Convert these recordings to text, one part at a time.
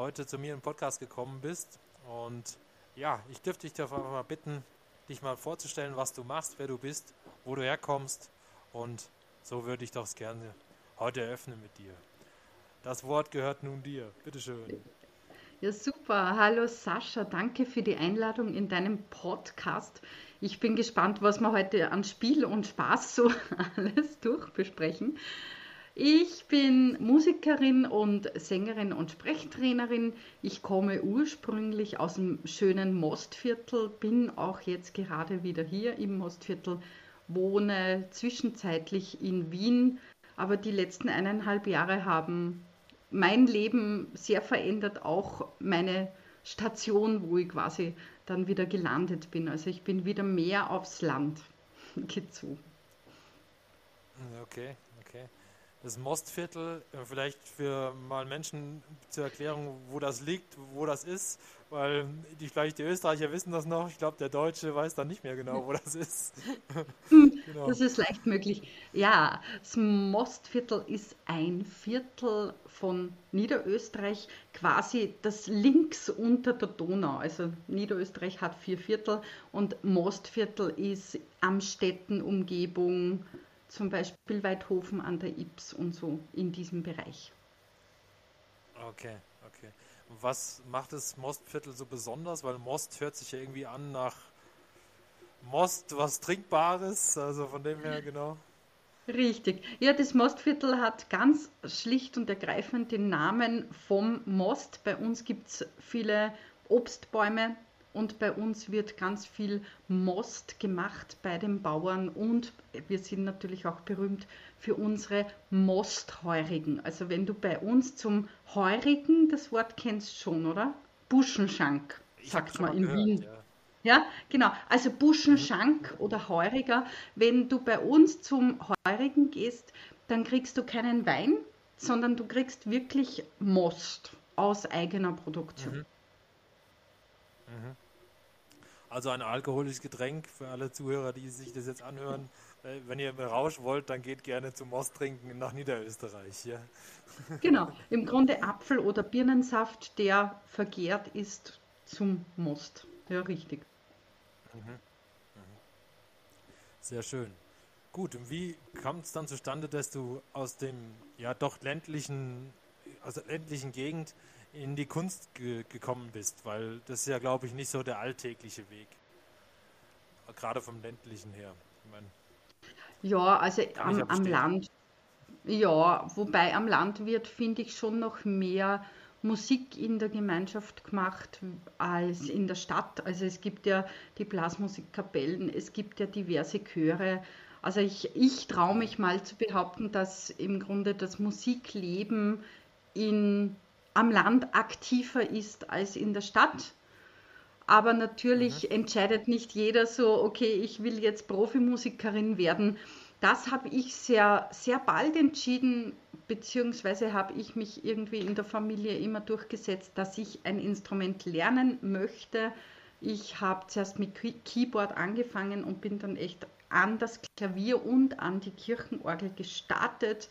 heute zu mir im Podcast gekommen bist. Und ja, ich dürfte dich einfach mal bitten, dich mal vorzustellen, was du machst, wer du bist, wo du herkommst. Und so würde ich doch gerne heute eröffnen mit dir. Das Wort gehört nun dir. Bitteschön. Ja, super. Hallo Sascha, danke für die Einladung in deinem Podcast. Ich bin gespannt, was wir heute an Spiel und Spaß so alles durchbesprechen. Ich bin Musikerin und Sängerin und Sprechtrainerin. Ich komme ursprünglich aus dem schönen Mostviertel, bin auch jetzt gerade wieder hier im Mostviertel, wohne zwischenzeitlich in Wien, aber die letzten eineinhalb Jahre haben mein Leben sehr verändert, auch meine Station, wo ich quasi dann wieder gelandet bin. Also ich bin wieder mehr aufs Land gezogen. Okay, das Mostviertel, äh, vielleicht für mal Menschen zur Erklärung, wo das liegt, wo das ist, weil die, vielleicht die Österreicher wissen das noch, ich glaube, der Deutsche weiß dann nicht mehr genau, wo das ist. genau. Das ist leicht möglich. Ja, das Mostviertel ist ein Viertel von Niederösterreich, quasi das links unter der Donau. Also Niederösterreich hat vier Viertel und Mostviertel ist am Städtenumgebung, zum Beispiel Weidhofen an der Ips und so in diesem Bereich. Okay, okay. Was macht das Mostviertel so besonders? Weil Most hört sich ja irgendwie an nach Most, was Trinkbares, also von dem her genau. Richtig. Ja, das Mostviertel hat ganz schlicht und ergreifend den Namen vom Most. Bei uns gibt es viele Obstbäume, und bei uns wird ganz viel Most gemacht bei den Bauern und wir sind natürlich auch berühmt für unsere Mostheurigen. Also wenn du bei uns zum Heurigen, das Wort kennst schon, oder? Buschenschank, sagt man in gehört, Wien. Ja. Ja, genau. Also Buschenschank mhm. oder Heuriger. Wenn du bei uns zum Heurigen gehst, dann kriegst du keinen Wein, sondern du kriegst wirklich Most aus eigener Produktion. Mhm. Mhm. Also ein alkoholisches Getränk für alle Zuhörer, die sich das jetzt anhören. Wenn ihr Rausch wollt, dann geht gerne zum Most trinken nach Niederösterreich. Ja. Genau, im Grunde Apfel- oder Birnensaft, der vergärt ist zum Most. Ja, richtig. Mhm. Mhm. Sehr schön. Gut, und wie kommt es dann zustande, dass du aus dem ja doch ländlichen, aus der ländlichen Gegend in die Kunst ge gekommen bist, weil das ist ja, glaube ich, nicht so der alltägliche Weg. Gerade vom ländlichen her. Ich mein, ja, also am, am Land. Ja, wobei am Land wird, finde ich, schon noch mehr Musik in der Gemeinschaft gemacht als in der Stadt. Also es gibt ja die Blasmusikkapellen, es gibt ja diverse Chöre. Also ich, ich traue mich mal zu behaupten, dass im Grunde das Musikleben in am Land aktiver ist als in der Stadt. Aber natürlich mhm. entscheidet nicht jeder so, okay, ich will jetzt Profimusikerin werden. Das habe ich sehr, sehr bald entschieden, beziehungsweise habe ich mich irgendwie in der Familie immer durchgesetzt, dass ich ein Instrument lernen möchte. Ich habe zuerst mit Keyboard angefangen und bin dann echt an das Klavier und an die Kirchenorgel gestartet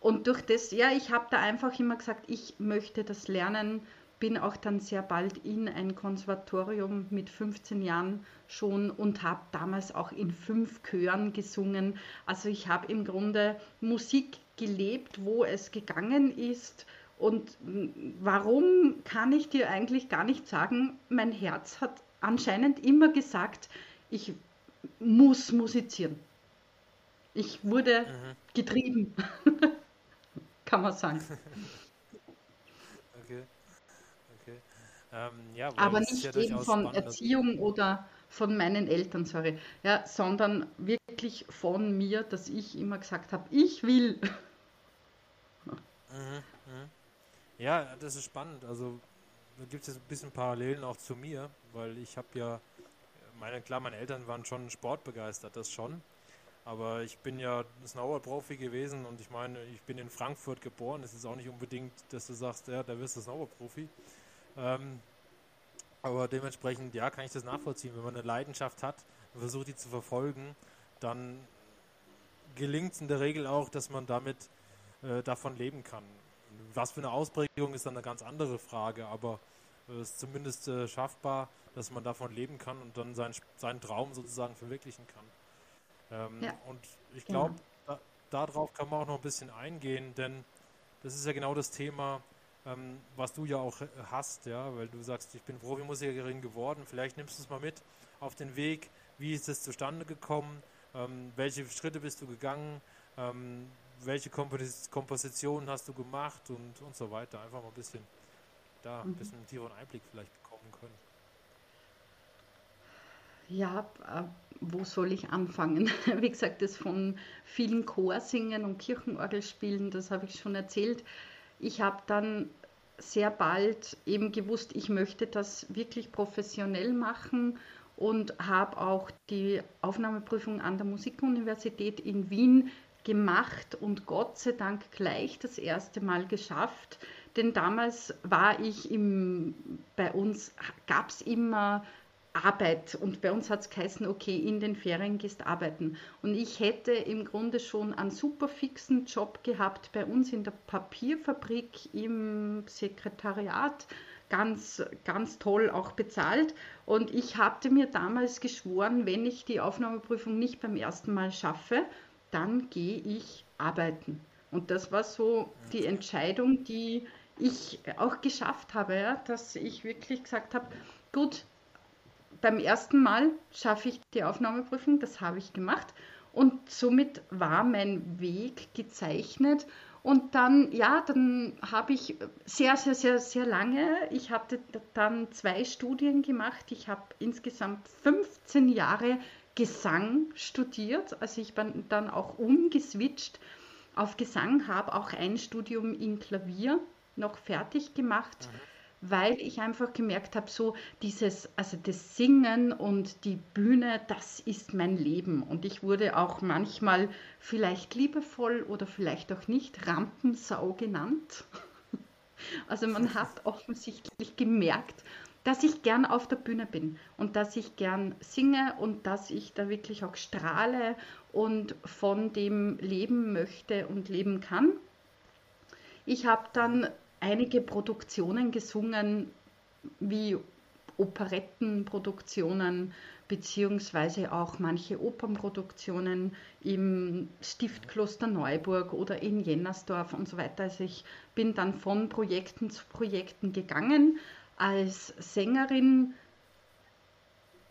und durch das, ja, ich habe da einfach immer gesagt, ich möchte das lernen, bin auch dann sehr bald in ein Konservatorium mit 15 Jahren schon und habe damals auch in fünf Chören gesungen. Also ich habe im Grunde Musik gelebt, wo es gegangen ist. Und warum kann ich dir eigentlich gar nicht sagen, mein Herz hat anscheinend immer gesagt, ich muss musizieren. Ich wurde mhm. getrieben. kann man sagen. okay. okay. Ähm, ja, Aber nicht ja eben von Erziehung oder von meinen Eltern, sorry, ja, sondern wirklich von mir, dass ich immer gesagt habe, ich will. Mhm, mhm. Ja, das ist spannend. Also da gibt es ein bisschen Parallelen auch zu mir, weil ich habe ja, meine, klar, meine Eltern waren schon sportbegeistert, das schon. Aber ich bin ja Snowboard-Profi gewesen und ich meine, ich bin in Frankfurt geboren. Es ist auch nicht unbedingt, dass du sagst, ja, da wirst du Snowboard-Profi. Ähm, aber dementsprechend, ja, kann ich das nachvollziehen. Wenn man eine Leidenschaft hat und versucht, die zu verfolgen, dann gelingt es in der Regel auch, dass man damit äh, davon leben kann. Was für eine Ausprägung ist dann eine ganz andere Frage, aber es äh, ist zumindest äh, schaffbar, dass man davon leben kann und dann sein, seinen Traum sozusagen verwirklichen kann. Ähm, ja. Und ich glaube, genau. da, darauf kann man auch noch ein bisschen eingehen, denn das ist ja genau das Thema, ähm, was du ja auch hast, ja, weil du sagst, ich bin Profimusikerin geworden. Vielleicht nimmst du es mal mit auf den Weg. Wie ist es zustande gekommen? Ähm, welche Schritte bist du gegangen? Ähm, welche Kompos Kompositionen hast du gemacht und, und so weiter? Einfach mal ein bisschen da ein mhm. bisschen tieferen Einblick vielleicht bekommen können. Ja, äh, wo soll ich anfangen? Wie gesagt, das von vielen Chorsingen und Kirchenorgelspielen, das habe ich schon erzählt. Ich habe dann sehr bald eben gewusst, ich möchte das wirklich professionell machen und habe auch die Aufnahmeprüfung an der Musikuniversität in Wien gemacht und Gott sei Dank gleich das erste Mal geschafft. Denn damals war ich im, bei uns gab es immer Arbeit und bei uns hat es geheißen, okay, in den Ferien gehst arbeiten. Und ich hätte im Grunde schon einen super fixen Job gehabt bei uns in der Papierfabrik im Sekretariat, ganz, ganz toll auch bezahlt. Und ich hatte mir damals geschworen, wenn ich die Aufnahmeprüfung nicht beim ersten Mal schaffe, dann gehe ich arbeiten. Und das war so die Entscheidung, die ich auch geschafft habe, ja, dass ich wirklich gesagt habe, gut, beim ersten Mal schaffe ich die Aufnahmeprüfung, das habe ich gemacht. Und somit war mein Weg gezeichnet. Und dann, ja, dann habe ich sehr, sehr, sehr, sehr lange, ich hatte dann zwei Studien gemacht. Ich habe insgesamt 15 Jahre Gesang studiert. Also ich bin dann auch umgeswitcht auf Gesang, habe auch ein Studium in Klavier noch fertig gemacht. Mhm weil ich einfach gemerkt habe, so dieses, also das Singen und die Bühne, das ist mein Leben. Und ich wurde auch manchmal vielleicht liebevoll oder vielleicht auch nicht Rampensau genannt. Also man hat offensichtlich gemerkt, dass ich gern auf der Bühne bin und dass ich gern singe und dass ich da wirklich auch strahle und von dem leben möchte und leben kann. Ich habe dann einige Produktionen gesungen, wie Operettenproduktionen beziehungsweise auch manche Opernproduktionen im Stiftkloster Neuburg oder in Jennersdorf und so weiter. Also ich bin dann von Projekten zu Projekten gegangen als Sängerin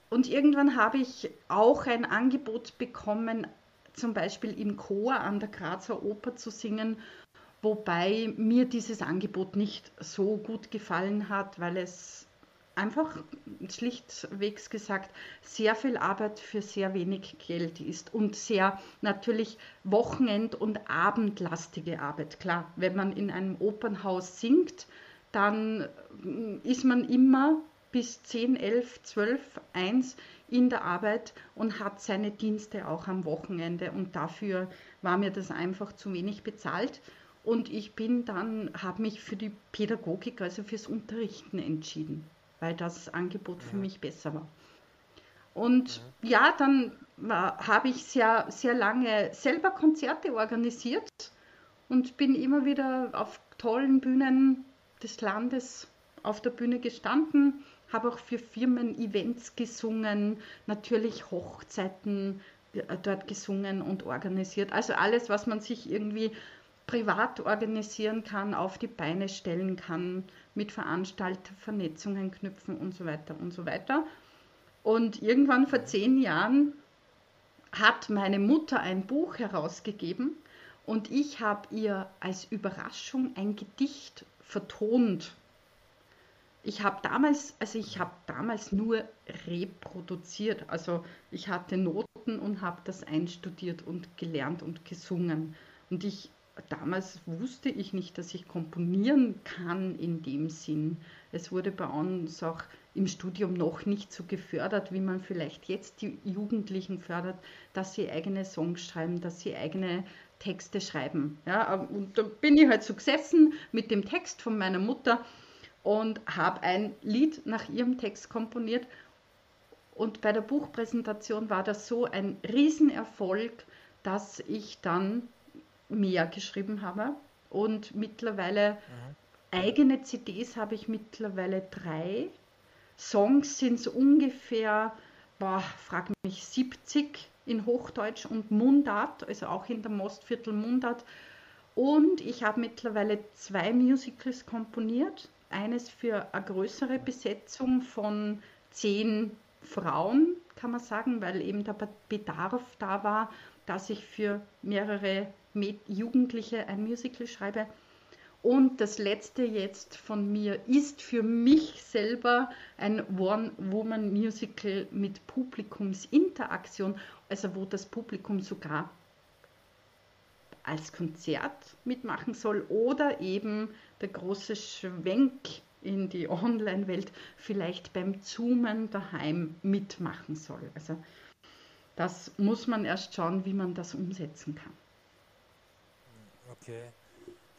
und irgendwann habe ich auch ein Angebot bekommen, zum Beispiel im Chor an der Grazer Oper zu singen wobei mir dieses Angebot nicht so gut gefallen hat, weil es einfach schlichtwegs gesagt sehr viel Arbeit für sehr wenig Geld ist und sehr natürlich Wochenend- und Abendlastige Arbeit. Klar, wenn man in einem Opernhaus singt, dann ist man immer bis 10, 11, 12, 1 in der Arbeit und hat seine Dienste auch am Wochenende und dafür war mir das einfach zu wenig bezahlt und ich bin dann, habe mich für die Pädagogik, also fürs Unterrichten entschieden, weil das Angebot für mich besser war. Und ja, dann habe ich sehr, sehr lange selber Konzerte organisiert und bin immer wieder auf tollen Bühnen des Landes auf der Bühne gestanden, habe auch für Firmen Events gesungen, natürlich Hochzeiten äh, dort gesungen und organisiert. Also alles, was man sich irgendwie privat organisieren kann, auf die Beine stellen kann, mit Veranstalter Vernetzungen knüpfen und so weiter und so weiter. Und irgendwann vor zehn Jahren hat meine Mutter ein Buch herausgegeben und ich habe ihr als Überraschung ein Gedicht vertont. Ich habe damals, also ich habe damals nur reproduziert, also ich hatte Noten und habe das einstudiert und gelernt und gesungen. Und ich damals wusste ich nicht, dass ich komponieren kann in dem Sinn. Es wurde bei uns auch im Studium noch nicht so gefördert, wie man vielleicht jetzt die Jugendlichen fördert, dass sie eigene Songs schreiben, dass sie eigene Texte schreiben. Ja, und da bin ich halt so gesessen mit dem Text von meiner Mutter und habe ein Lied nach ihrem Text komponiert. Und bei der Buchpräsentation war das so ein Riesenerfolg, dass ich dann mehr geschrieben habe. Und mittlerweile mhm. eigene CDs habe ich mittlerweile drei. Songs sind es ungefähr, boah, frag mich, 70 in Hochdeutsch und Mundart, also auch in der Mostviertel Mundart. Und ich habe mittlerweile zwei Musicals komponiert. Eines für eine größere Besetzung von zehn Frauen, kann man sagen, weil eben der Bedarf da war, dass ich für mehrere Jugendliche ein Musical schreibe. Und das letzte jetzt von mir ist für mich selber ein One-Woman-Musical mit Publikumsinteraktion, also wo das Publikum sogar als Konzert mitmachen soll oder eben der große Schwenk in die Online-Welt vielleicht beim Zoomen daheim mitmachen soll. Also das muss man erst schauen, wie man das umsetzen kann. Okay.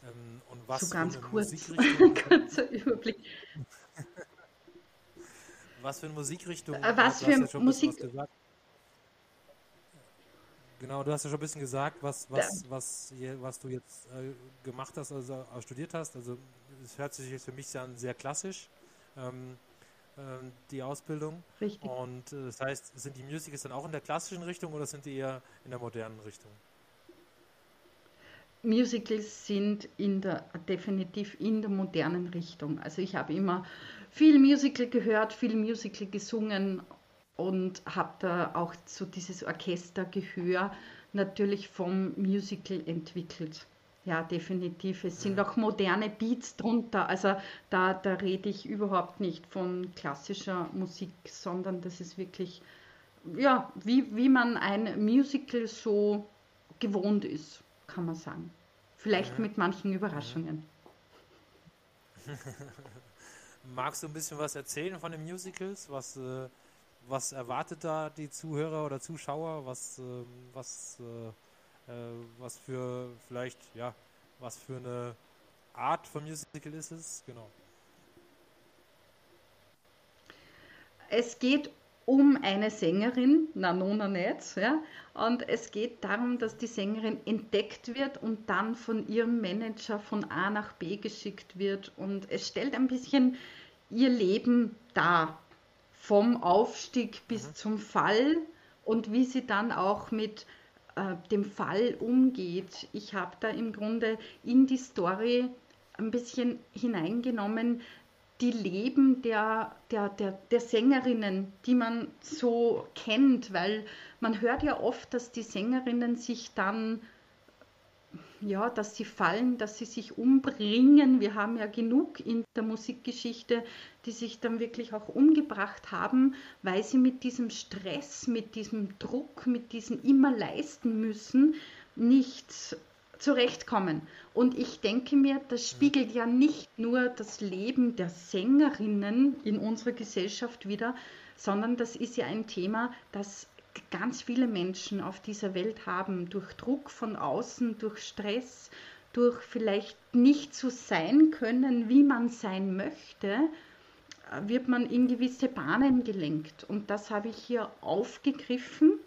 Ähm, und was so ganz kurz, kurzer Überblick. was für eine Musikrichtung? Äh, was für Musik? Genau, du hast ja schon ein bisschen gesagt, was, was, was, was du jetzt äh, gemacht hast, also äh, studiert hast. Also es hört sich jetzt für mich an sehr klassisch, ähm, äh, die Ausbildung. Richtig. Und äh, das heißt, sind die Musicals dann auch in der klassischen Richtung oder sind die eher in der modernen Richtung? Musicals sind in der, definitiv in der modernen Richtung. Also ich habe immer viel Musical gehört, viel Musical gesungen und habe da auch so dieses Orchestergehör natürlich vom Musical entwickelt. Ja, definitiv. Es sind auch moderne Beats drunter. Also da, da rede ich überhaupt nicht von klassischer Musik, sondern das ist wirklich, ja, wie, wie man ein Musical so gewohnt ist kann man sagen. Vielleicht ja. mit manchen Überraschungen. Magst du ein bisschen was erzählen von den Musicals? Was, äh, was erwartet da die Zuhörer oder Zuschauer? Was, äh, was, äh, was für vielleicht, ja, was für eine Art von Musical ist es? Genau. Es geht um eine Sängerin, Nanona Netz, ja, und es geht darum, dass die Sängerin entdeckt wird und dann von ihrem Manager von A nach B geschickt wird und es stellt ein bisschen ihr Leben dar, vom Aufstieg bis mhm. zum Fall und wie sie dann auch mit äh, dem Fall umgeht. Ich habe da im Grunde in die Story ein bisschen hineingenommen, die Leben der, der, der, der Sängerinnen, die man so kennt, weil man hört ja oft, dass die Sängerinnen sich dann, ja, dass sie fallen, dass sie sich umbringen. Wir haben ja genug in der Musikgeschichte, die sich dann wirklich auch umgebracht haben, weil sie mit diesem Stress, mit diesem Druck, mit diesem immer leisten müssen, nicht zurechtkommen. Und ich denke mir, das spiegelt ja nicht nur das Leben der Sängerinnen in unserer Gesellschaft wider, sondern das ist ja ein Thema, das ganz viele Menschen auf dieser Welt haben, durch Druck von außen, durch Stress, durch vielleicht nicht so sein können, wie man sein möchte, wird man in gewisse Bahnen gelenkt. Und das habe ich hier aufgegriffen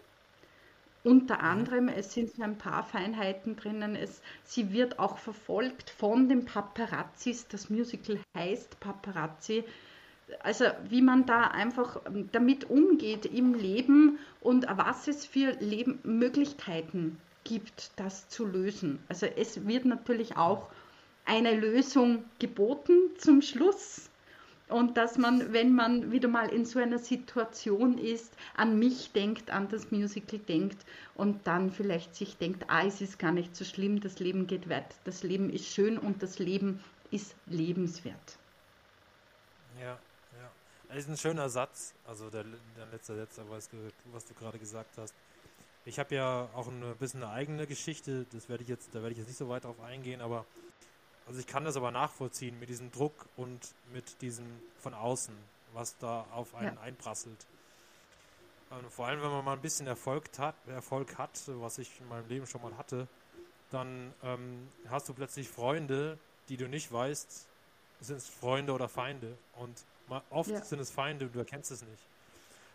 unter anderem, es sind so ein paar Feinheiten drinnen. Es, sie wird auch verfolgt von den Paparazzis. Das Musical heißt Paparazzi. Also wie man da einfach damit umgeht im Leben und was es für Leben Möglichkeiten gibt, das zu lösen. Also es wird natürlich auch eine Lösung geboten zum Schluss und dass man, wenn man wieder mal in so einer Situation ist, an mich denkt, an das Musical denkt und dann vielleicht sich denkt, ah, es ist gar nicht so schlimm, das Leben geht weit, das Leben ist schön und das Leben ist lebenswert. Ja, ist ein schöner Satz, also der, der letzte Satz, was, was du gerade gesagt hast. ich habe ja auch ein bisschen eine eigene Geschichte, das werde ich jetzt, da werde ich jetzt nicht so weit drauf eingehen, aber also ich kann das aber nachvollziehen mit diesem Druck und mit diesem von außen, was da auf einen ja. einprasselt. Und vor allem, wenn man mal ein bisschen Erfolg hat, Erfolg hat, was ich in meinem Leben schon mal hatte, dann ähm, hast du plötzlich Freunde, die du nicht weißt, sind es Freunde oder Feinde. Und oft ja. sind es Feinde und du erkennst es nicht.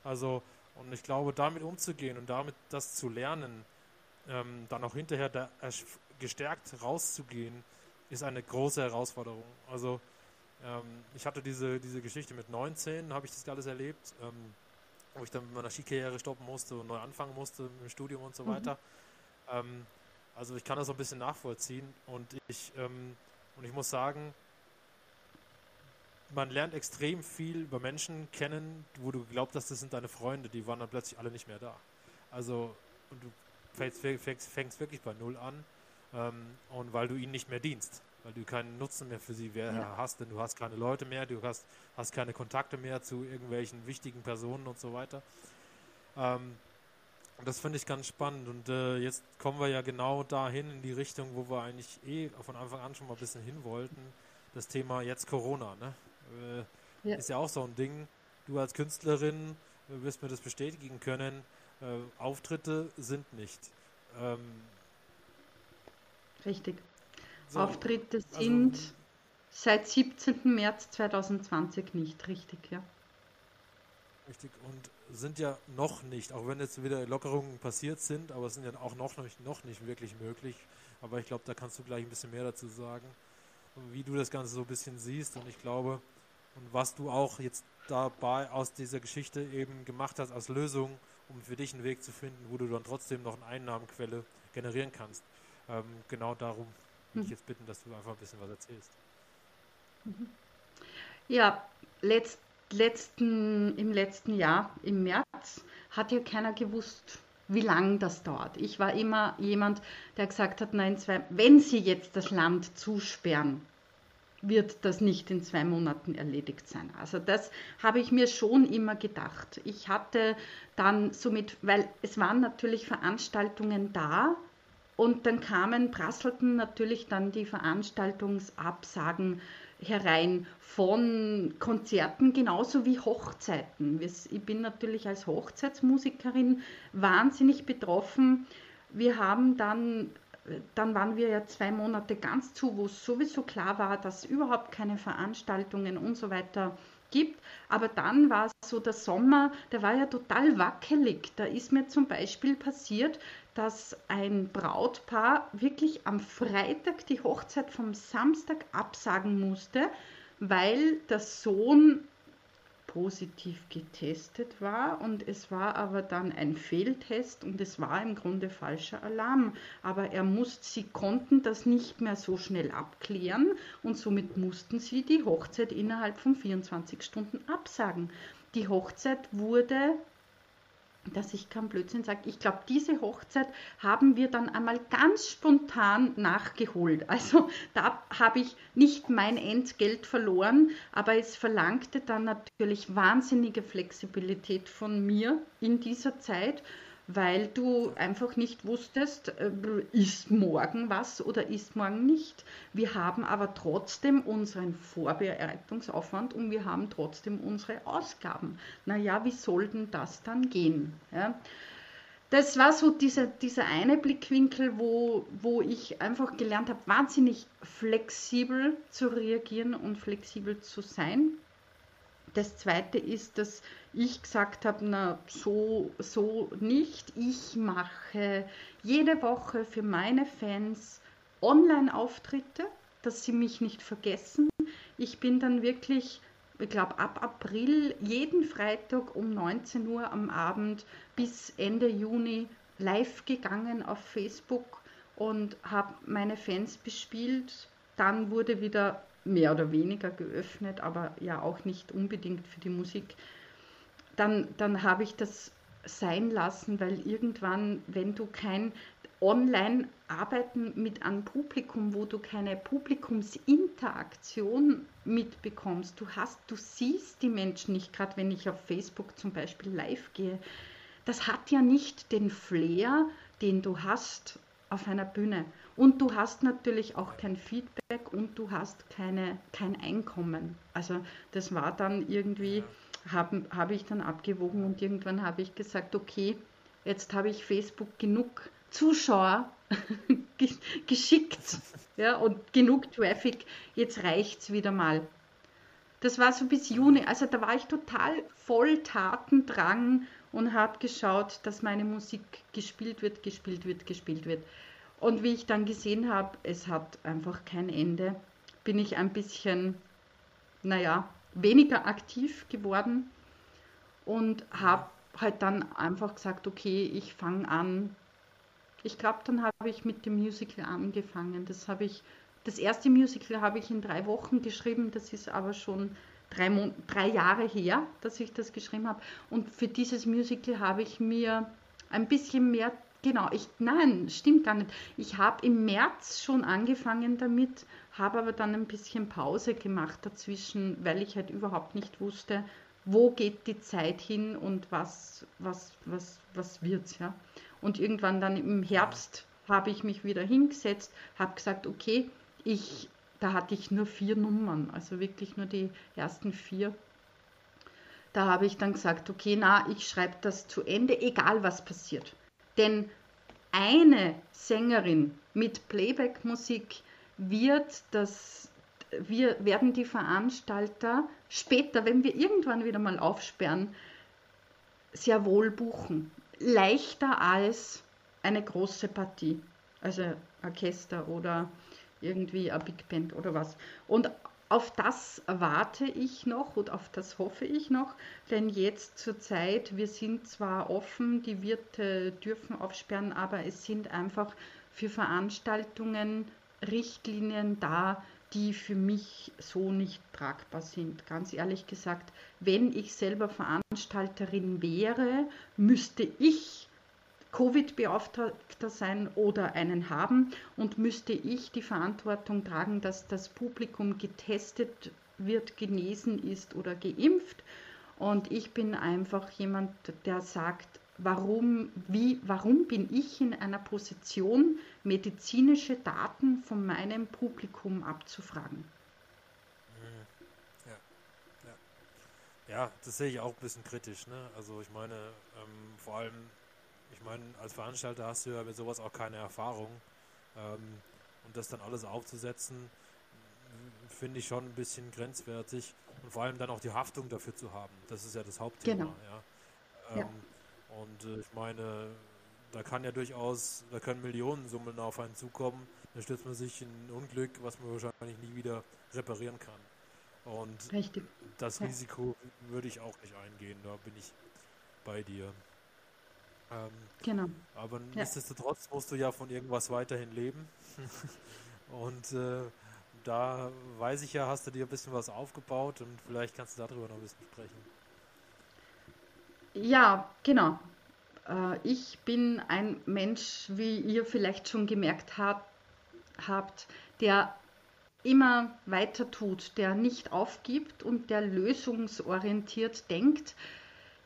Also, und ich glaube, damit umzugehen und damit das zu lernen, ähm, dann auch hinterher da gestärkt rauszugehen, ist eine große Herausforderung. Also, ähm, ich hatte diese, diese Geschichte mit 19, habe ich das alles erlebt, ähm, wo ich dann mit meiner Skikarriere stoppen musste und neu anfangen musste im Studium und so mhm. weiter. Ähm, also ich kann das so ein bisschen nachvollziehen und ich, ähm, und ich muss sagen, man lernt extrem viel über Menschen kennen, wo du glaubst, dass das sind deine Freunde, die waren dann plötzlich alle nicht mehr da. Also, und du fängst, fängst, fängst wirklich bei Null an ähm, und weil du ihnen nicht mehr dienst, weil du keinen Nutzen mehr für sie ja. hast, denn du hast keine Leute mehr, du hast, hast keine Kontakte mehr zu irgendwelchen wichtigen Personen und so weiter. Ähm, das finde ich ganz spannend und äh, jetzt kommen wir ja genau dahin in die Richtung, wo wir eigentlich eh von Anfang an schon mal ein bisschen hin wollten. Das Thema jetzt Corona, ne? Äh, ja. Ist ja auch so ein Ding. Du als Künstlerin äh, wirst mir das bestätigen können. Äh, Auftritte sind nicht. Ähm, Richtig. So, Auftritte also sind also, seit 17. März 2020 nicht richtig, ja. Richtig. Und sind ja noch nicht, auch wenn jetzt wieder Lockerungen passiert sind, aber es sind ja auch noch nicht, noch nicht wirklich möglich. Aber ich glaube, da kannst du gleich ein bisschen mehr dazu sagen, wie du das Ganze so ein bisschen siehst. Und ich glaube, und was du auch jetzt dabei aus dieser Geschichte eben gemacht hast als Lösung, um für dich einen Weg zu finden, wo du dann trotzdem noch eine Einnahmenquelle generieren kannst. Ähm, genau darum würde ich mhm. jetzt bitten, dass du einfach ein bisschen was erzählst. Mhm. Ja, letzt, letzten, im letzten Jahr, im März, hat ja keiner gewusst, wie lange das dauert. Ich war immer jemand, der gesagt hat, nein, zwei, wenn Sie jetzt das Land zusperren, wird das nicht in zwei Monaten erledigt sein. Also das habe ich mir schon immer gedacht. Ich hatte dann somit, weil es waren natürlich Veranstaltungen da und dann kamen, prasselten natürlich dann die Veranstaltungsabsagen herein von Konzerten genauso wie Hochzeiten. Ich bin natürlich als Hochzeitsmusikerin wahnsinnig betroffen. Wir haben dann dann waren wir ja zwei Monate ganz zu, wo es sowieso klar war, dass überhaupt keine Veranstaltungen und so weiter gibt. Aber dann war es so der Sommer, der war ja total wackelig. Da ist mir zum Beispiel passiert, dass ein Brautpaar wirklich am Freitag die Hochzeit vom Samstag absagen musste, weil der Sohn positiv getestet war und es war aber dann ein Fehltest und es war im Grunde falscher Alarm. Aber er muss, sie konnten das nicht mehr so schnell abklären und somit mussten sie die Hochzeit innerhalb von 24 Stunden absagen. Die Hochzeit wurde dass ich kein Blödsinn sage. Ich glaube, diese Hochzeit haben wir dann einmal ganz spontan nachgeholt. Also da habe ich nicht mein Entgelt verloren, aber es verlangte dann natürlich wahnsinnige Flexibilität von mir in dieser Zeit weil du einfach nicht wusstest, äh, ist morgen was oder ist morgen nicht. Wir haben aber trotzdem unseren Vorbereitungsaufwand und wir haben trotzdem unsere Ausgaben. Naja, wie soll denn das dann gehen? Ja? Das war so dieser, dieser eine Blickwinkel, wo, wo ich einfach gelernt habe, wahnsinnig flexibel zu reagieren und flexibel zu sein. Das zweite ist, dass ich gesagt habe, na, so, so nicht. Ich mache jede Woche für meine Fans Online-Auftritte, dass sie mich nicht vergessen. Ich bin dann wirklich, ich glaube, ab April jeden Freitag um 19 Uhr am Abend bis Ende Juni live gegangen auf Facebook und habe meine Fans bespielt. Dann wurde wieder mehr oder weniger geöffnet, aber ja auch nicht unbedingt für die Musik. Dann, dann habe ich das sein lassen, weil irgendwann, wenn du kein Online-Arbeiten mit einem Publikum, wo du keine Publikumsinteraktion mitbekommst, du hast, du siehst die Menschen nicht, gerade wenn ich auf Facebook zum Beispiel live gehe, das hat ja nicht den Flair, den du hast auf einer Bühne. Und du hast natürlich auch kein Feedback und du hast keine, kein Einkommen. Also das war dann irgendwie, habe hab ich dann abgewogen und irgendwann habe ich gesagt, okay, jetzt habe ich Facebook genug Zuschauer geschickt ja, und genug Traffic, jetzt reicht es wieder mal. Das war so bis Juni, also da war ich total voll Tatendrang und habe geschaut, dass meine Musik gespielt wird, gespielt wird, gespielt wird. Und wie ich dann gesehen habe, es hat einfach kein Ende, bin ich ein bisschen, naja, weniger aktiv geworden und habe halt dann einfach gesagt, okay, ich fange an. Ich glaube, dann habe ich mit dem Musical angefangen. Das habe ich, das erste Musical habe ich in drei Wochen geschrieben. Das ist aber schon drei, Mon drei Jahre her, dass ich das geschrieben habe. Und für dieses Musical habe ich mir ein bisschen mehr Genau, ich, nein, stimmt gar nicht. Ich habe im März schon angefangen damit, habe aber dann ein bisschen Pause gemacht dazwischen, weil ich halt überhaupt nicht wusste, wo geht die Zeit hin und was, was, was, was wird's, ja. Und irgendwann dann im Herbst habe ich mich wieder hingesetzt, habe gesagt, okay, ich, da hatte ich nur vier Nummern, also wirklich nur die ersten vier. Da habe ich dann gesagt, okay, na, ich schreibe das zu Ende, egal was passiert. Denn eine Sängerin mit Playback-Musik wird das, wir werden die Veranstalter später, wenn wir irgendwann wieder mal aufsperren, sehr wohl buchen. Leichter als eine große Partie, also Orchester oder irgendwie eine Big Band oder was. Und auf das warte ich noch und auf das hoffe ich noch, denn jetzt zur Zeit, wir sind zwar offen, die Wirte dürfen aufsperren, aber es sind einfach für Veranstaltungen Richtlinien da, die für mich so nicht tragbar sind. Ganz ehrlich gesagt, wenn ich selber Veranstalterin wäre, müsste ich Covid-Beauftragter sein oder einen haben und müsste ich die Verantwortung tragen, dass das Publikum getestet wird, genesen ist oder geimpft. Und ich bin einfach jemand, der sagt, warum, wie, warum bin ich in einer Position, medizinische Daten von meinem Publikum abzufragen? Ja, ja. ja das sehe ich auch ein bisschen kritisch. Ne? Also ich meine, ähm, vor allem ich meine, als Veranstalter hast du ja mit sowas auch keine Erfahrung. Ähm, und das dann alles aufzusetzen, finde ich schon ein bisschen grenzwertig. Und vor allem dann auch die Haftung dafür zu haben. Das ist ja das Hauptthema. Genau. Ja. Ähm, ja. Und äh, ich meine, da kann ja durchaus, da können Millionensummen auf einen zukommen. Da stürzt man sich in ein Unglück, was man wahrscheinlich nie wieder reparieren kann. Und Richtig. das ja. Risiko würde ich auch nicht eingehen. Da bin ich bei dir. Ähm, genau. Aber ja. nichtsdestotrotz musst du ja von irgendwas weiterhin leben. und äh, da weiß ich ja, hast du dir ein bisschen was aufgebaut und vielleicht kannst du darüber noch ein bisschen sprechen. Ja, genau. Äh, ich bin ein Mensch, wie ihr vielleicht schon gemerkt habt, habt der immer weiter tut, der nicht aufgibt und der lösungsorientiert denkt.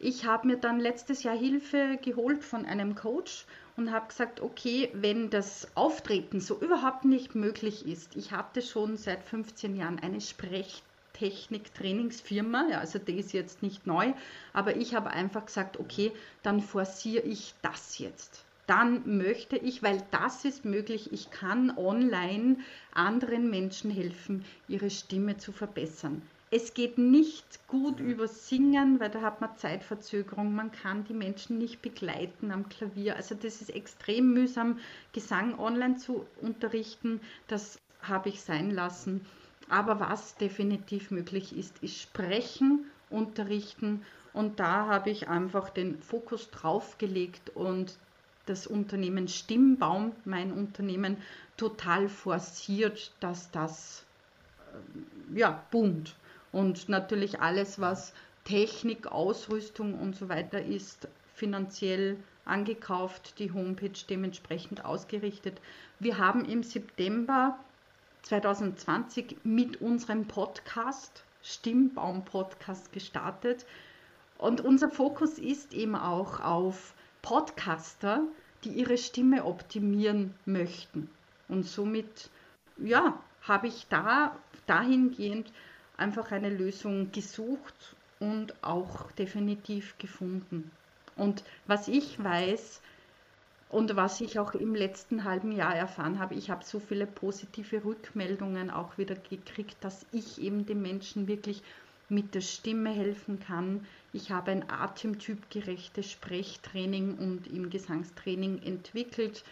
Ich habe mir dann letztes Jahr Hilfe geholt von einem Coach und habe gesagt, okay, wenn das Auftreten so überhaupt nicht möglich ist, ich hatte schon seit 15 Jahren eine Sprechtechnik-Trainingsfirma, ja, also die ist jetzt nicht neu, aber ich habe einfach gesagt, okay, dann forciere ich das jetzt. Dann möchte ich, weil das ist möglich, ich kann online anderen Menschen helfen, ihre Stimme zu verbessern. Es geht nicht gut über Singen, weil da hat man Zeitverzögerung. Man kann die Menschen nicht begleiten am Klavier. Also das ist extrem mühsam, Gesang online zu unterrichten. Das habe ich sein lassen. Aber was definitiv möglich ist, ist Sprechen, Unterrichten. Und da habe ich einfach den Fokus drauf gelegt und das Unternehmen Stimmbaum, mein Unternehmen, total forciert, dass das äh, ja, boomt. Und natürlich alles, was Technik, Ausrüstung und so weiter ist, finanziell angekauft, die Homepage dementsprechend ausgerichtet. Wir haben im September 2020 mit unserem Podcast, Stimmbaum Podcast, gestartet. Und unser Fokus ist eben auch auf Podcaster, die ihre Stimme optimieren möchten. Und somit, ja, habe ich da dahingehend einfach eine Lösung gesucht und auch definitiv gefunden. Und was ich weiß und was ich auch im letzten halben Jahr erfahren habe, ich habe so viele positive Rückmeldungen auch wieder gekriegt, dass ich eben den Menschen wirklich mit der Stimme helfen kann. Ich habe ein atemtypgerechtes Sprechtraining und im Gesangstraining entwickelt,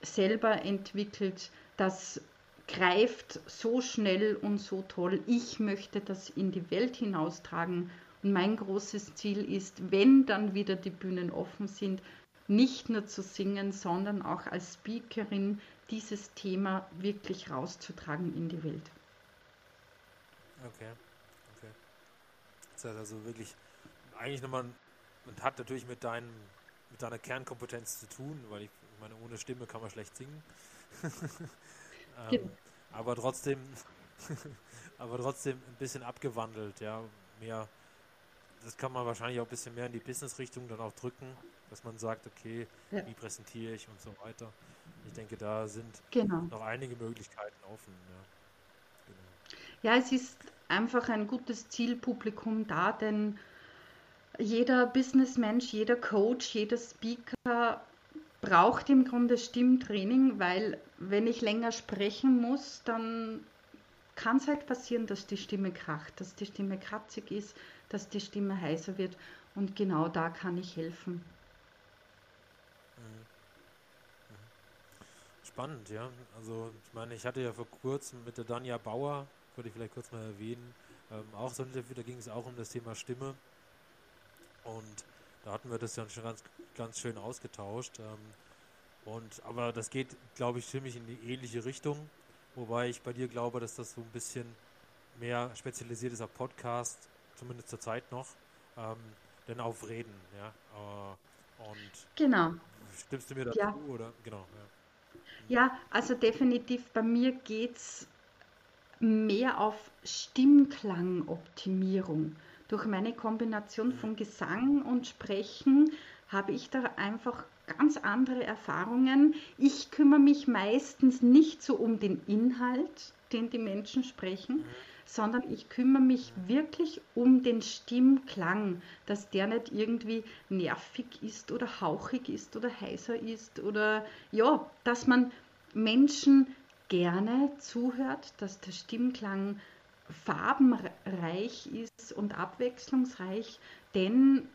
selber entwickelt. Das greift so schnell und so toll. Ich möchte das in die Welt hinaustragen. Und mein großes Ziel ist, wenn dann wieder die Bühnen offen sind, nicht nur zu singen, sondern auch als Speakerin dieses Thema wirklich rauszutragen in die Welt. Okay ist also wirklich eigentlich nochmal und hat natürlich mit deinem mit deiner Kernkompetenz zu tun, weil ich meine, ohne Stimme kann man schlecht singen. ähm, genau. aber trotzdem, aber trotzdem ein bisschen abgewandelt, ja, mehr. Das kann man wahrscheinlich auch ein bisschen mehr in die Business-Richtung dann auch drücken, dass man sagt, okay, ja. wie präsentiere ich und so weiter. Ich denke, da sind genau. noch einige Möglichkeiten offen. Ja, genau. ja es ist einfach ein gutes Zielpublikum da, denn jeder Businessmensch, jeder Coach, jeder Speaker braucht im Grunde Stimmtraining, weil wenn ich länger sprechen muss, dann kann es halt passieren, dass die Stimme kracht, dass die Stimme kratzig ist, dass die Stimme heißer wird und genau da kann ich helfen. Mhm. Mhm. Spannend, ja. Also ich meine, ich hatte ja vor kurzem mit der Danja Bauer wollte ich vielleicht kurz mal erwähnen. Ähm, auch so ein Interview, da ging es auch um das Thema Stimme. Und da hatten wir das ja schon ganz, ganz schön ausgetauscht. Ähm, und, aber das geht, glaube ich, ziemlich in die ähnliche Richtung. Wobei ich bei dir glaube, dass das so ein bisschen mehr spezialisiert ist auf Podcast, zumindest zur Zeit noch, ähm, denn auf Reden. Ja? Äh, und genau. Stimmst du mir dazu? Ja. Oder? Genau, ja. ja, also definitiv bei mir geht es mehr auf Stimmklangoptimierung. Durch meine Kombination von Gesang und Sprechen habe ich da einfach ganz andere Erfahrungen. Ich kümmere mich meistens nicht so um den Inhalt, den die Menschen sprechen, sondern ich kümmere mich wirklich um den Stimmklang, dass der nicht irgendwie nervig ist oder hauchig ist oder heißer ist oder ja, dass man Menschen gerne zuhört, dass der Stimmklang farbenreich ist und abwechslungsreich, denn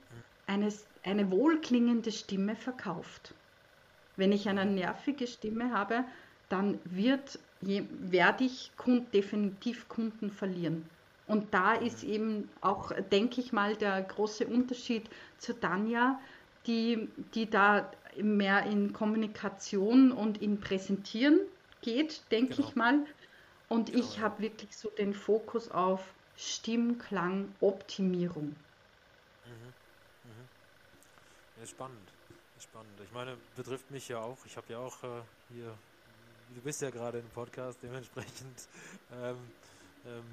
eine, eine wohlklingende Stimme verkauft. Wenn ich eine nervige Stimme habe, dann wird, werde ich Kund, definitiv Kunden verlieren. Und da ist eben auch, denke ich mal, der große Unterschied zu Tanja, die, die da mehr in Kommunikation und in Präsentieren geht, denke genau. ich mal. Und ich habe wirklich so den Fokus auf Stimmklangoptimierung. Mhm. Mhm. Ja, spannend. Spannend. Ich meine, betrifft mich ja auch. Ich habe ja auch äh, hier, du bist ja gerade im Podcast, dementsprechend ähm, ähm,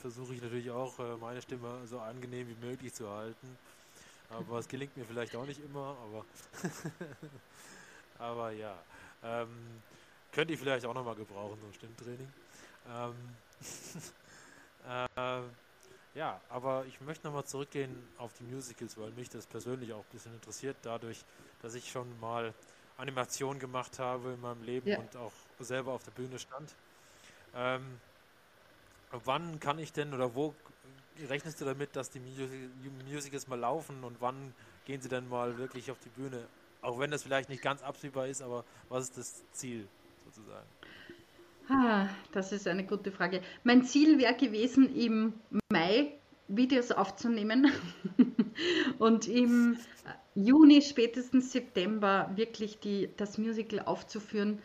versuche ich natürlich auch, äh, meine Stimme so angenehm wie möglich zu halten. Aber es gelingt mir vielleicht auch nicht immer, aber, aber ja. Ähm, könnte ich vielleicht auch nochmal gebrauchen, so ein Stimmtraining. Ähm, äh, ja, aber ich möchte nochmal zurückgehen auf die Musicals, weil mich das persönlich auch ein bisschen interessiert, dadurch, dass ich schon mal Animation gemacht habe in meinem Leben ja. und auch selber auf der Bühne stand. Ähm, wann kann ich denn oder wo rechnest du damit, dass die Musicals mal laufen und wann gehen sie denn mal wirklich auf die Bühne? Auch wenn das vielleicht nicht ganz absehbar ist, aber was ist das Ziel? sozusagen? Ah, das ist eine gute Frage. Mein Ziel wäre gewesen, im Mai Videos aufzunehmen und im Juni, spätestens September wirklich die, das Musical aufzuführen.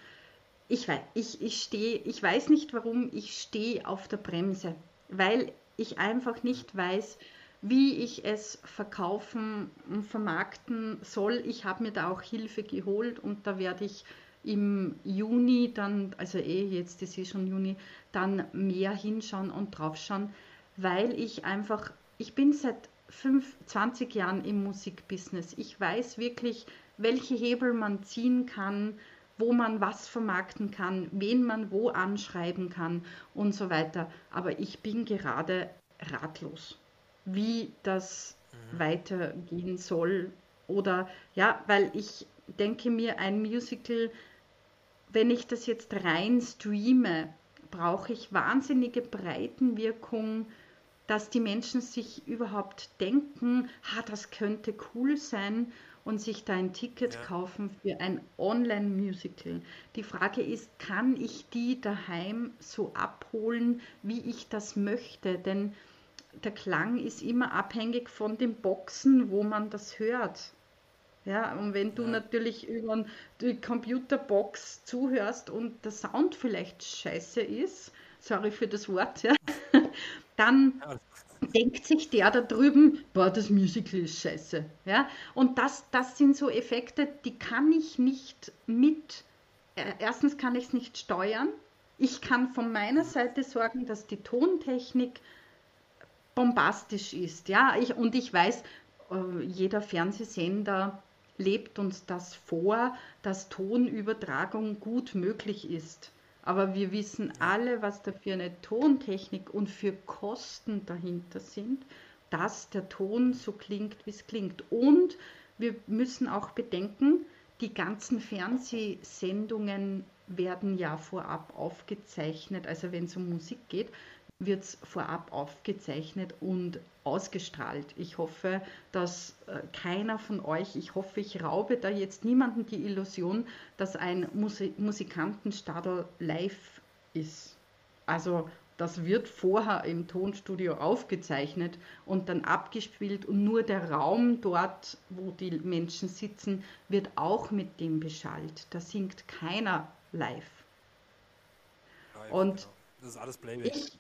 Ich weiß, ich, ich stehe, ich weiß nicht warum, ich stehe auf der Bremse, weil ich einfach nicht weiß, wie ich es verkaufen und vermarkten soll. Ich habe mir da auch Hilfe geholt und da werde ich im Juni dann, also eh jetzt ist eh schon Juni, dann mehr hinschauen und draufschauen, weil ich einfach, ich bin seit fünf, 20 Jahren im Musikbusiness. Ich weiß wirklich, welche Hebel man ziehen kann, wo man was vermarkten kann, wen man wo anschreiben kann und so weiter. Aber ich bin gerade ratlos, wie das mhm. weitergehen soll. Oder ja, weil ich denke mir, ein Musical, wenn ich das jetzt rein streame, brauche ich wahnsinnige Breitenwirkung, dass die Menschen sich überhaupt denken, ha, das könnte cool sein und sich da ein Ticket ja. kaufen für ein Online-Musical. Die Frage ist, kann ich die daheim so abholen, wie ich das möchte? Denn der Klang ist immer abhängig von den Boxen, wo man das hört. Ja, und wenn du ja. natürlich über die Computerbox zuhörst und der Sound vielleicht scheiße ist, sorry für das Wort, ja, dann denkt sich der da drüben, boah, das Musical ist scheiße. Ja? Und das, das sind so Effekte, die kann ich nicht mit, äh, erstens kann ich es nicht steuern. Ich kann von meiner Seite sorgen, dass die Tontechnik bombastisch ist. Ja? Ich, und ich weiß, äh, jeder Fernsehsender lebt uns das vor, dass Tonübertragung gut möglich ist. Aber wir wissen alle, was da für eine Tontechnik und für Kosten dahinter sind, dass der Ton so klingt, wie es klingt. Und wir müssen auch bedenken, die ganzen Fernsehsendungen werden ja vorab aufgezeichnet, also wenn es um Musik geht wird es vorab aufgezeichnet und ausgestrahlt. Ich hoffe, dass äh, keiner von euch, ich hoffe, ich raube da jetzt niemanden die Illusion, dass ein Musik Musikantenstadel live ist. Also das wird vorher im Tonstudio aufgezeichnet und dann abgespielt und nur der Raum dort, wo die Menschen sitzen, wird auch mit dem beschallt. Da singt keiner live. live und genau. das ist alles Playback. Ich,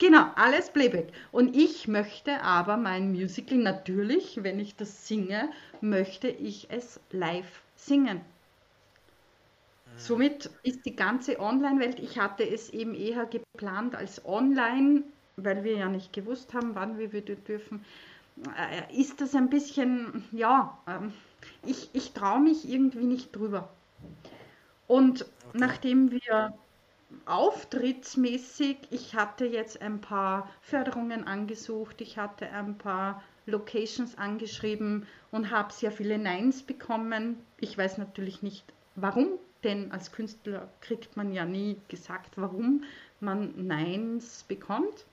Genau, alles Playback. Und ich möchte aber mein Musical natürlich, wenn ich das singe, möchte ich es live singen. Mhm. Somit ist die ganze Online-Welt, ich hatte es eben eher geplant als online, weil wir ja nicht gewusst haben, wann wir wieder dürfen, äh, ist das ein bisschen, ja, ähm, ich, ich traue mich irgendwie nicht drüber. Und okay. nachdem wir auftrittsmäßig, ich hatte jetzt ein paar Förderungen angesucht, ich hatte ein paar Locations angeschrieben und habe sehr viele Neins bekommen. Ich weiß natürlich nicht warum, denn als Künstler kriegt man ja nie gesagt, warum man Neins bekommt.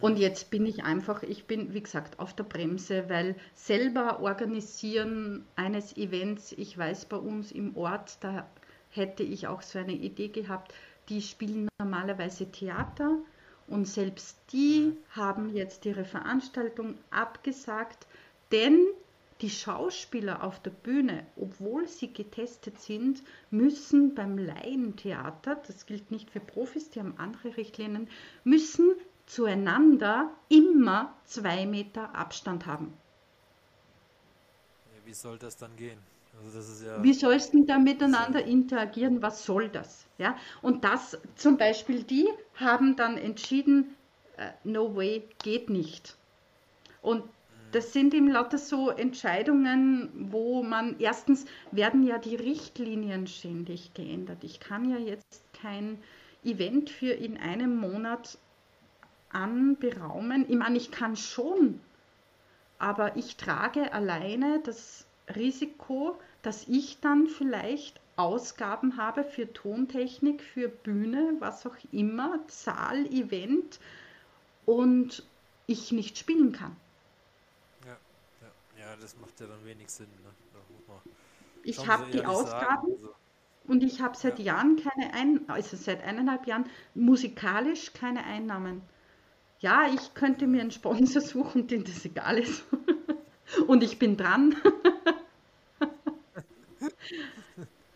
Und jetzt bin ich einfach, ich bin, wie gesagt, auf der Bremse, weil selber organisieren eines Events, ich weiß bei uns im Ort, da hätte ich auch so eine Idee gehabt, die spielen normalerweise Theater und selbst die haben jetzt ihre Veranstaltung abgesagt, denn die Schauspieler auf der Bühne, obwohl sie getestet sind, müssen beim Laientheater, das gilt nicht für Profis, die haben andere Richtlinien, müssen zueinander immer zwei Meter Abstand haben. Wie soll das dann gehen? Also ja Wie sollst du da miteinander interagieren? Was soll das? Ja? Und das zum Beispiel, die haben dann entschieden, uh, no way, geht nicht. Und das sind eben lauter so Entscheidungen, wo man erstens werden ja die Richtlinien ständig geändert. Ich kann ja jetzt kein Event für in einem Monat anberaumen. Ich meine, ich kann schon, aber ich trage alleine das Risiko, dass ich dann vielleicht Ausgaben habe für Tontechnik, für Bühne, was auch immer, Saal, Event und ich nicht spielen kann. Ja, ja, ja das macht ja dann wenig Sinn. Ne? Ich habe die Ausgaben also, und ich habe seit ja. Jahren keine Einnahmen, also seit eineinhalb Jahren musikalisch keine Einnahmen. Ja, ich könnte mir einen Sponsor suchen, dem das egal ist. und ich bin dran.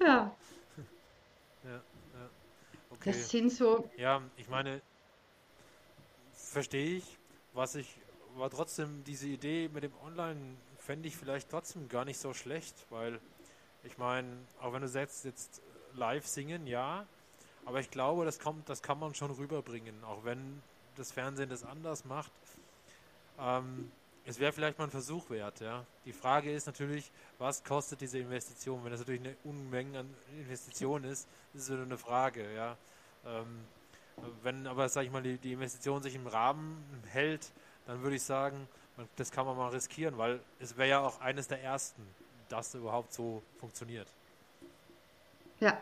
Ja. Ja, ja. Okay. Das sind so. Ja, ich meine, verstehe ich, was ich, war trotzdem diese Idee mit dem Online fände ich vielleicht trotzdem gar nicht so schlecht, weil ich meine, auch wenn du sagst, jetzt live singen, ja, aber ich glaube, das kommt, das kann man schon rüberbringen, auch wenn das Fernsehen das anders macht. ähm, es wäre vielleicht mal ein Versuch wert. Ja? Die Frage ist natürlich, was kostet diese Investition? Wenn das natürlich eine Unmenge an Investitionen ist, ist es eine Frage. Ja? Ähm, wenn aber, sag ich mal, die, die Investition sich im Rahmen hält, dann würde ich sagen, das kann man mal riskieren, weil es wäre ja auch eines der ersten, dass überhaupt so funktioniert. Ja,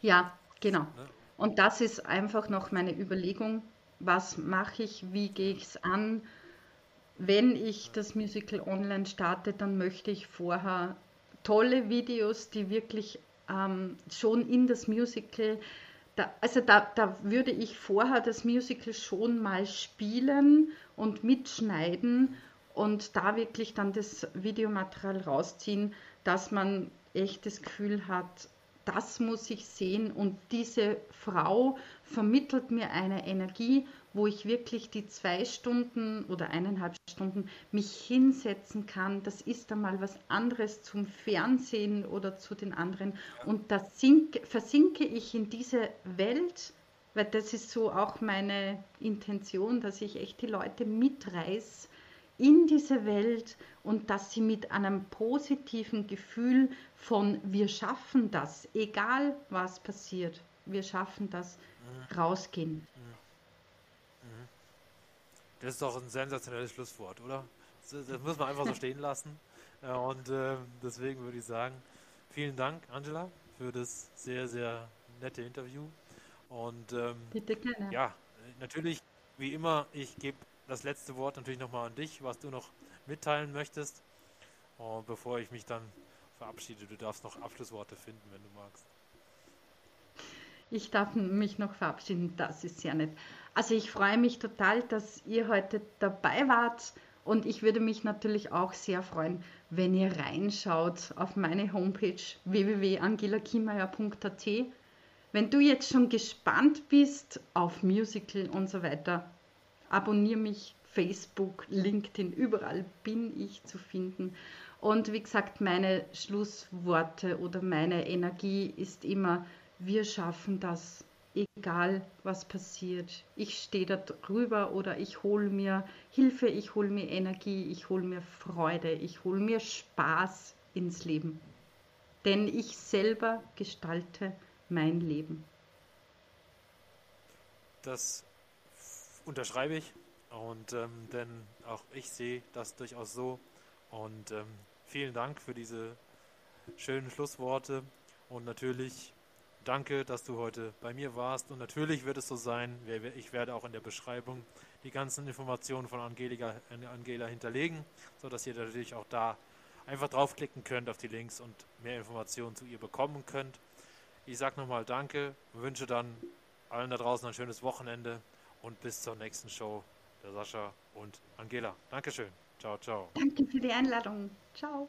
ja, genau. Ne? Und das ist einfach noch meine Überlegung, was mache ich, wie gehe ich es an. Wenn ich das Musical online starte, dann möchte ich vorher tolle Videos, die wirklich ähm, schon in das Musical da, also da, da würde ich vorher das Musical schon mal spielen und mitschneiden und da wirklich dann das Videomaterial rausziehen, dass man echt das Gefühl hat, das muss ich sehen und diese Frau vermittelt mir eine Energie, wo ich wirklich die zwei Stunden oder eineinhalb Stunden mich hinsetzen kann. Das ist einmal was anderes zum Fernsehen oder zu den anderen. Und da sink, versinke ich in diese Welt, weil das ist so auch meine Intention, dass ich echt die Leute mitreiße in diese Welt und dass sie mit einem positiven Gefühl von wir schaffen das, egal was passiert, wir schaffen das, mhm. rausgehen. Das ist doch ein sensationelles Schlusswort, oder? Das, das muss man einfach so stehen lassen. Und äh, deswegen würde ich sagen, vielen Dank, Angela, für das sehr, sehr nette Interview. Und ähm, Bitte gerne. ja, natürlich, wie immer, ich gebe das letzte Wort natürlich nochmal an dich, was du noch mitteilen möchtest. Und bevor ich mich dann verabschiede, du darfst noch Abschlussworte finden, wenn du magst. Ich darf mich noch verabschieden, das ist sehr nett. Also ich freue mich total, dass ihr heute dabei wart und ich würde mich natürlich auch sehr freuen, wenn ihr reinschaut auf meine Homepage www.angelakimeier.at. Wenn du jetzt schon gespannt bist auf Musical und so weiter, abonniere mich, Facebook, LinkedIn, überall bin ich zu finden. Und wie gesagt, meine Schlussworte oder meine Energie ist immer, wir schaffen das, egal was passiert. Ich stehe da drüber oder ich hole mir Hilfe, ich hole mir Energie, ich hole mir Freude, ich hole mir Spaß ins Leben. Denn ich selber gestalte mein Leben. Das unterschreibe ich. Und ähm, denn auch ich sehe das durchaus so. Und ähm, vielen Dank für diese schönen Schlussworte. Und natürlich danke, dass du heute bei mir warst. Und natürlich wird es so sein, ich werde auch in der Beschreibung die ganzen Informationen von Angelika, Angela hinterlegen, sodass ihr natürlich auch da einfach draufklicken könnt auf die Links und mehr Informationen zu ihr bekommen könnt. Ich sage nochmal Danke, wünsche dann allen da draußen ein schönes Wochenende und bis zur nächsten Show. Der Sascha und Angela. Dankeschön. Ciao, ciao. Danke für die Einladung. Ciao.